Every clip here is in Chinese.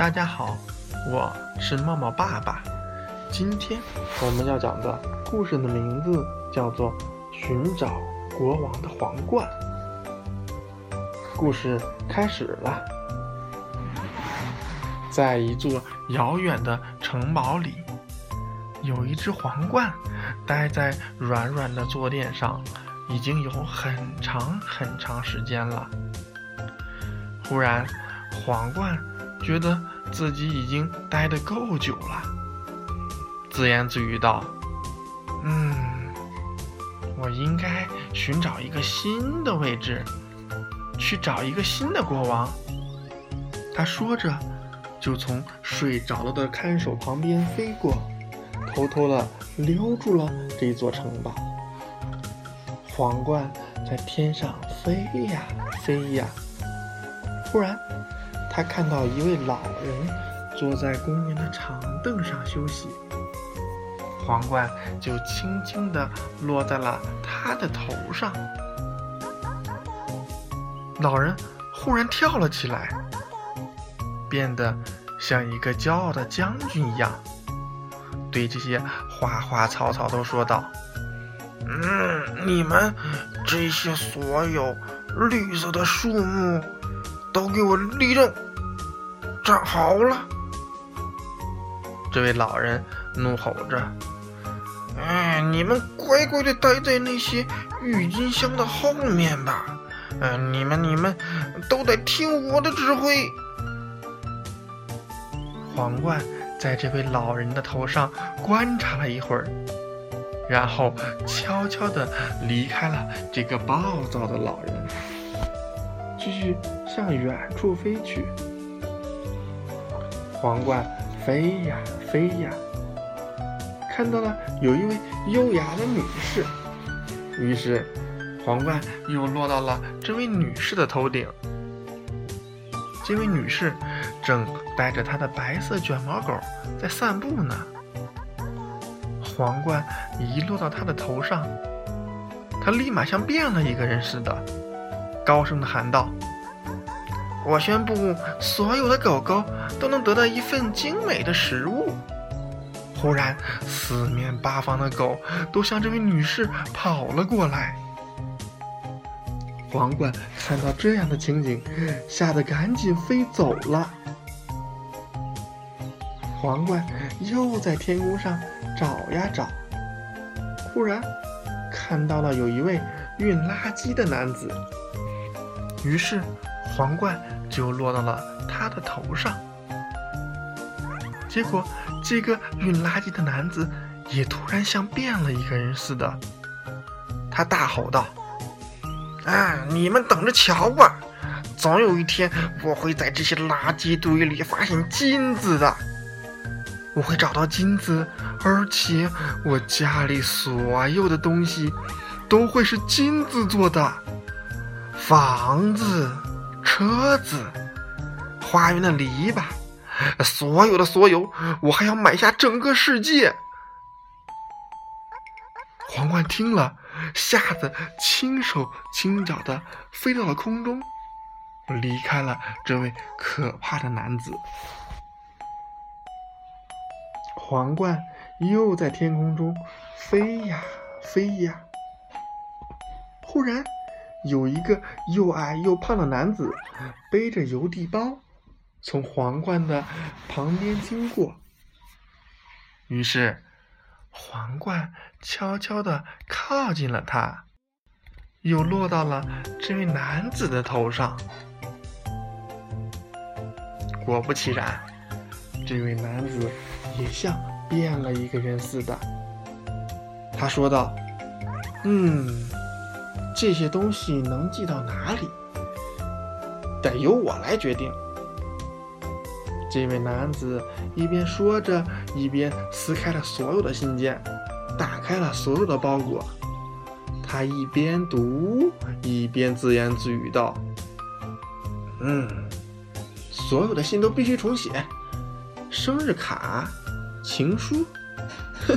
大家好，我是茂茂爸爸。今天我们要讲的故事的名字叫做《寻找国王的皇冠》。故事开始了，在一座遥远的城堡里，有一只皇冠待在软软的坐垫上，已经有很长很长时间了。忽然，皇冠觉得自己已经待得够久了，自言自语道：“嗯，我应该寻找一个新的位置，去找一个新的国王。”他说着，就从睡着了的看守旁边飞过，偷偷的溜住了这座城堡。皇冠在天上飞呀飞呀。忽然，他看到一位老人坐在公园的长凳上休息，皇冠就轻轻地落在了他的头上。老人忽然跳了起来，变得像一个骄傲的将军一样，对这些花花草草都说道：“嗯，你们这些所有绿色的树木。”都给我立正，站好了！这位老人怒吼着：“哎，你们乖乖的待在那些郁金香的后面吧！嗯，你们你们都得听我的指挥。”皇冠在这位老人的头上观察了一会儿，然后悄悄地离开了这个暴躁的老人。继续向远处飞去，皇冠飞呀飞呀，看到了有一位优雅的女士，于是皇冠又落到了这位女士的头顶。这位女士正带着她的白色卷毛狗在散步呢。皇冠一落到她的头上，她立马像变了一个人似的。高声的喊道：“我宣布，所有的狗狗都能得到一份精美的食物。”忽然，四面八方的狗都向这位女士跑了过来。皇冠看到这样的情景，吓得赶紧飞走了。皇冠又在天空上找呀找，忽然看到了有一位运垃圾的男子。于是，皇冠就落到了他的头上。结果，这个运垃圾的男子也突然像变了一个人似的。他大吼道：“啊，你们等着瞧吧！总有一天，我会在这些垃圾堆里发现金子的。我会找到金子，而且我家里所有的东西都会是金子做的。”房子、车子、花园的篱笆，所有的所有，我还要买下整个世界。皇冠听了，吓得轻手轻脚的飞到了空中，离开了这位可怕的男子。皇冠又在天空中飞呀飞呀，忽然。有一个又矮又胖的男子背着邮递包，从皇冠的旁边经过。于是，皇冠悄悄地靠近了他，又落到了这位男子的头上。果不其然，这位男子也像变了一个人似的。他说道：“嗯。”这些东西能寄到哪里，得由我来决定。这位男子一边说着，一边撕开了所有的信件，打开了所有的包裹。他一边读，一边自言自语道：“嗯，所有的信都必须重写，生日卡、情书，哼，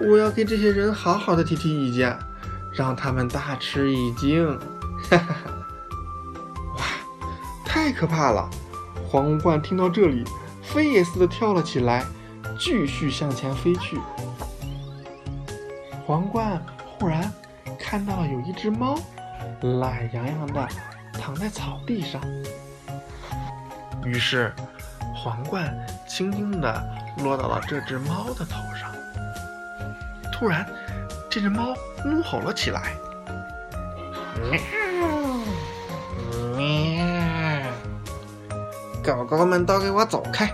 我要给这些人好好的提提意见。”让他们大吃一惊，哈哈哈！哇，太可怕了！皇冠听到这里，飞也似的跳了起来，继续向前飞去。皇冠忽然看到了有一只猫，懒洋洋的躺在草地上。于是，皇冠轻轻地落到了这只猫的头上。突然，这只猫怒吼了起来：“喵！狗狗们都给我走开！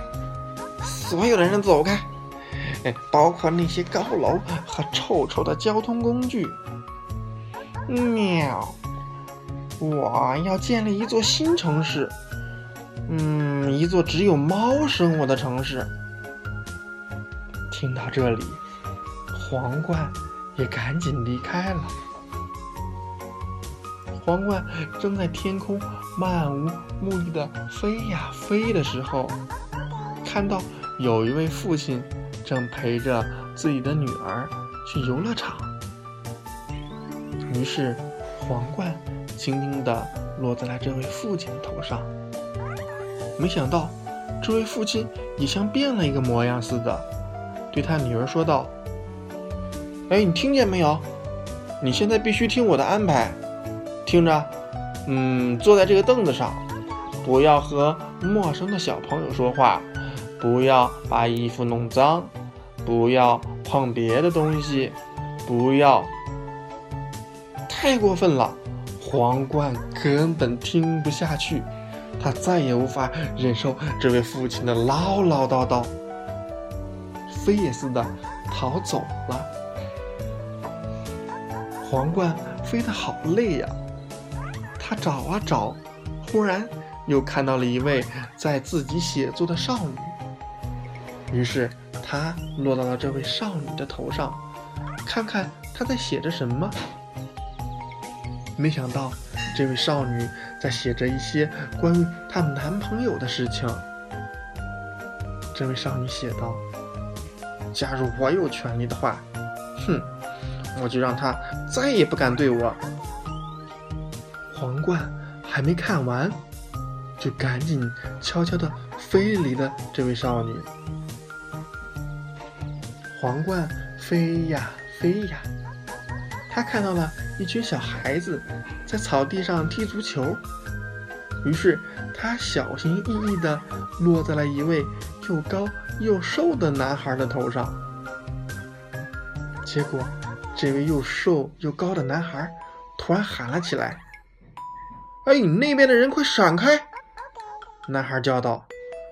所有的人走开！包括那些高楼和臭臭的交通工具！喵！我要建立一座新城市。”嗯，一座只有猫生活的城市。听到这里，皇冠也赶紧离开了。皇冠正在天空漫无目的的飞呀飞的时候，看到有一位父亲正陪着自己的女儿去游乐场。于是，皇冠轻轻地落在了这位父亲的头上。没想到，这位父亲也像变了一个模样似的，对他女儿说道：“哎，你听见没有？你现在必须听我的安排，听着，嗯，坐在这个凳子上，不要和陌生的小朋友说话，不要把衣服弄脏，不要碰别的东西，不要……太过分了！”皇冠根本听不下去。他再也无法忍受这位父亲的唠唠叨叨，飞也似的逃走了。皇冠飞得好累呀，他找啊找，忽然又看到了一位在自己写作的少女，于是他落到了这位少女的头上，看看她在写着什么。没想到，这位少女在写着一些关于她男朋友的事情。这位少女写道：“假如我有权利的话，哼，我就让他再也不敢对我。”皇冠还没看完，就赶紧悄悄地飞离了这位少女。皇冠飞呀飞呀。他看到了一群小孩子在草地上踢足球，于是他小心翼翼地落在了一位又高又瘦的男孩的头上。结果，这位又瘦又高的男孩突然喊了起来：“哎，那边的人快闪开！”男孩叫道，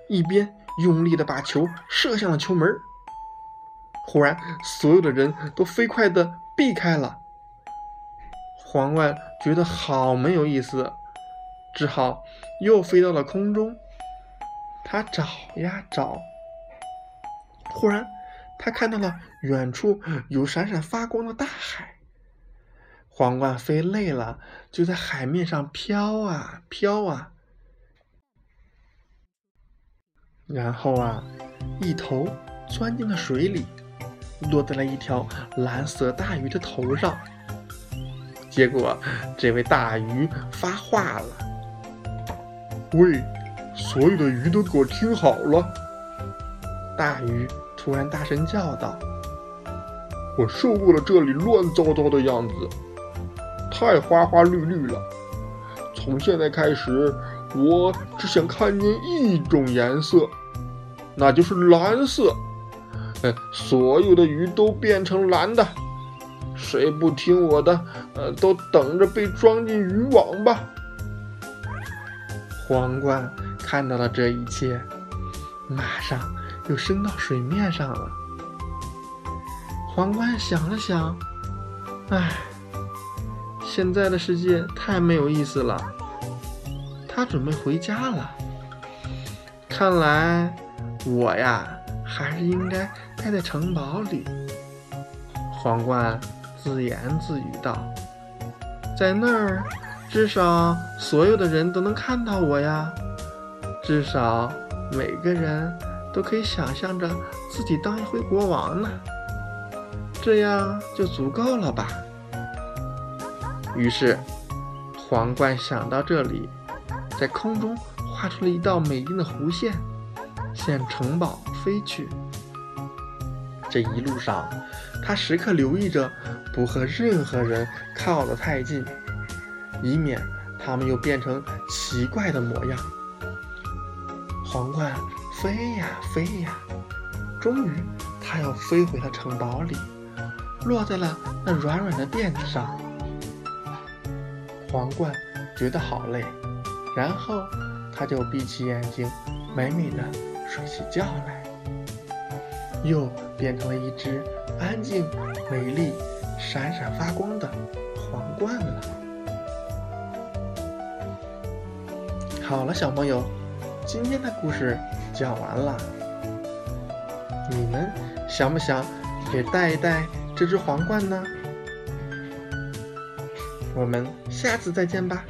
一边用力地把球射向了球门。忽然，所有的人都飞快地避开了。皇冠觉得好没有意思，只好又飞到了空中。他找呀找，忽然他看到了远处有闪闪发光的大海。皇冠飞累了，就在海面上飘啊飘啊，然后啊，一头钻进了水里，落在了一条蓝色大鱼的头上。结果，这位大鱼发话了：“喂，所有的鱼都给我听好了！”大鱼突然大声叫道：“我受够了这里乱糟糟的样子，太花花绿绿了。从现在开始，我只想看见一种颜色，那就是蓝色。哎，所有的鱼都变成蓝的。”谁不听我的，呃，都等着被装进渔网吧。皇冠看到了这一切，马上又升到水面上了。皇冠想了想，唉，现在的世界太没有意思了。他准备回家了。看来我呀，还是应该待在城堡里。皇冠。自言自语道：“在那儿，至少所有的人都能看到我呀。至少每个人都可以想象着自己当一回国王呢。这样就足够了吧？”于是，皇冠想到这里，在空中画出了一道美丽的弧线，向城堡飞去。这一路上，他时刻留意着不和任何人靠得太近，以免他们又变成奇怪的模样。皇冠飞呀飞呀，终于，它又飞回了城堡里，落在了那软软的垫子上。皇冠觉得好累，然后他就闭起眼睛，美美的睡起觉来，又变成了一只安静、美丽、闪闪发光的皇冠了。好了，小朋友，今天的故事讲完了，你们想不想也戴一戴这只皇冠呢？我们下次再见吧。